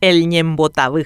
el Ñembotabú.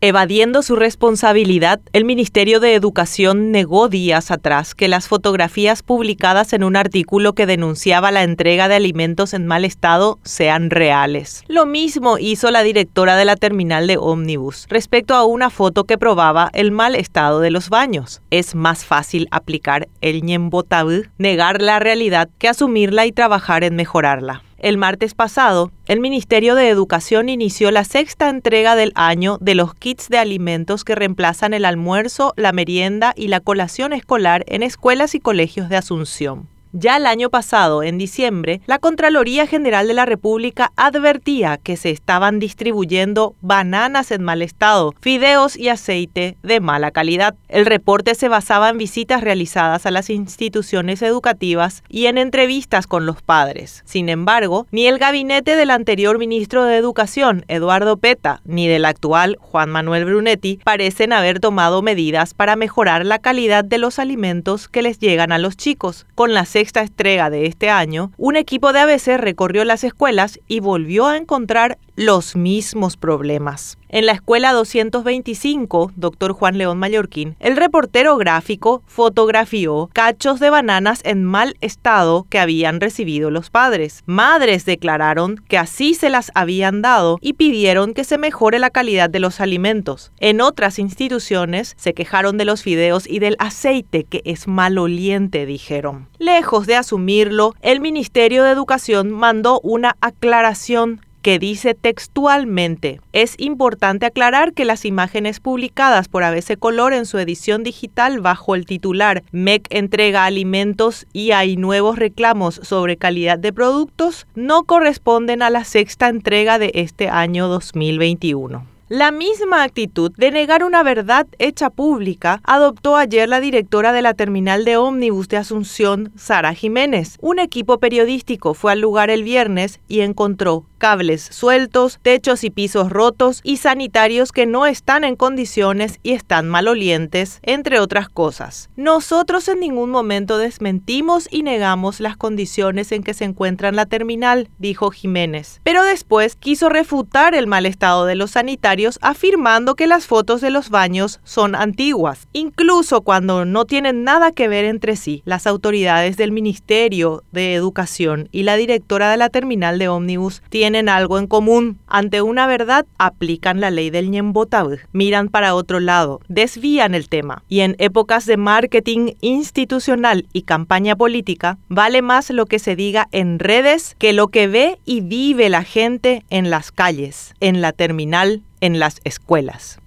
Evadiendo su responsabilidad, el Ministerio de Educación negó días atrás que las fotografías publicadas en un artículo que denunciaba la entrega de alimentos en mal estado sean reales. Lo mismo hizo la directora de la terminal de ómnibus respecto a una foto que probaba el mal estado de los baños. Es más fácil aplicar el ñembotabú, negar la realidad, que asumirla y trabajar en mejorarla. El martes pasado, el Ministerio de Educación inició la sexta entrega del año de los kits de alimentos que reemplazan el almuerzo, la merienda y la colación escolar en escuelas y colegios de Asunción. Ya el año pasado, en diciembre, la Contraloría General de la República advertía que se estaban distribuyendo bananas en mal estado, fideos y aceite de mala calidad. El reporte se basaba en visitas realizadas a las instituciones educativas y en entrevistas con los padres. Sin embargo, ni el gabinete del anterior ministro de Educación, Eduardo Peta, ni del actual, Juan Manuel Brunetti, parecen haber tomado medidas para mejorar la calidad de los alimentos que les llegan a los chicos. Con las sexta entrega de este año, un equipo de ABC recorrió las escuelas y volvió a encontrar los mismos problemas. En la escuela 225, doctor Juan León Mallorquín, el reportero gráfico fotografió cachos de bananas en mal estado que habían recibido los padres. Madres declararon que así se las habían dado y pidieron que se mejore la calidad de los alimentos. En otras instituciones se quejaron de los fideos y del aceite que es maloliente, dijeron. Lejos de asumirlo, el Ministerio de Educación mandó una aclaración que dice textualmente, es importante aclarar que las imágenes publicadas por ABC Color en su edición digital bajo el titular MEC entrega alimentos y hay nuevos reclamos sobre calidad de productos no corresponden a la sexta entrega de este año 2021. La misma actitud de negar una verdad hecha pública adoptó ayer la directora de la terminal de ómnibus de Asunción, Sara Jiménez. Un equipo periodístico fue al lugar el viernes y encontró cables sueltos, techos y pisos rotos y sanitarios que no están en condiciones y están malolientes, entre otras cosas. Nosotros en ningún momento desmentimos y negamos las condiciones en que se encuentra la terminal, dijo Jiménez. Pero después quiso refutar el mal estado de los sanitarios afirmando que las fotos de los baños son antiguas, incluso cuando no tienen nada que ver entre sí. Las autoridades del Ministerio de Educación y la directora de la terminal de ómnibus tienen algo en común. Ante una verdad, aplican la ley del Ñembotabú, miran para otro lado, desvían el tema. Y en épocas de marketing institucional y campaña política, vale más lo que se diga en redes que lo que ve y vive la gente en las calles, en la terminal, en las escuelas.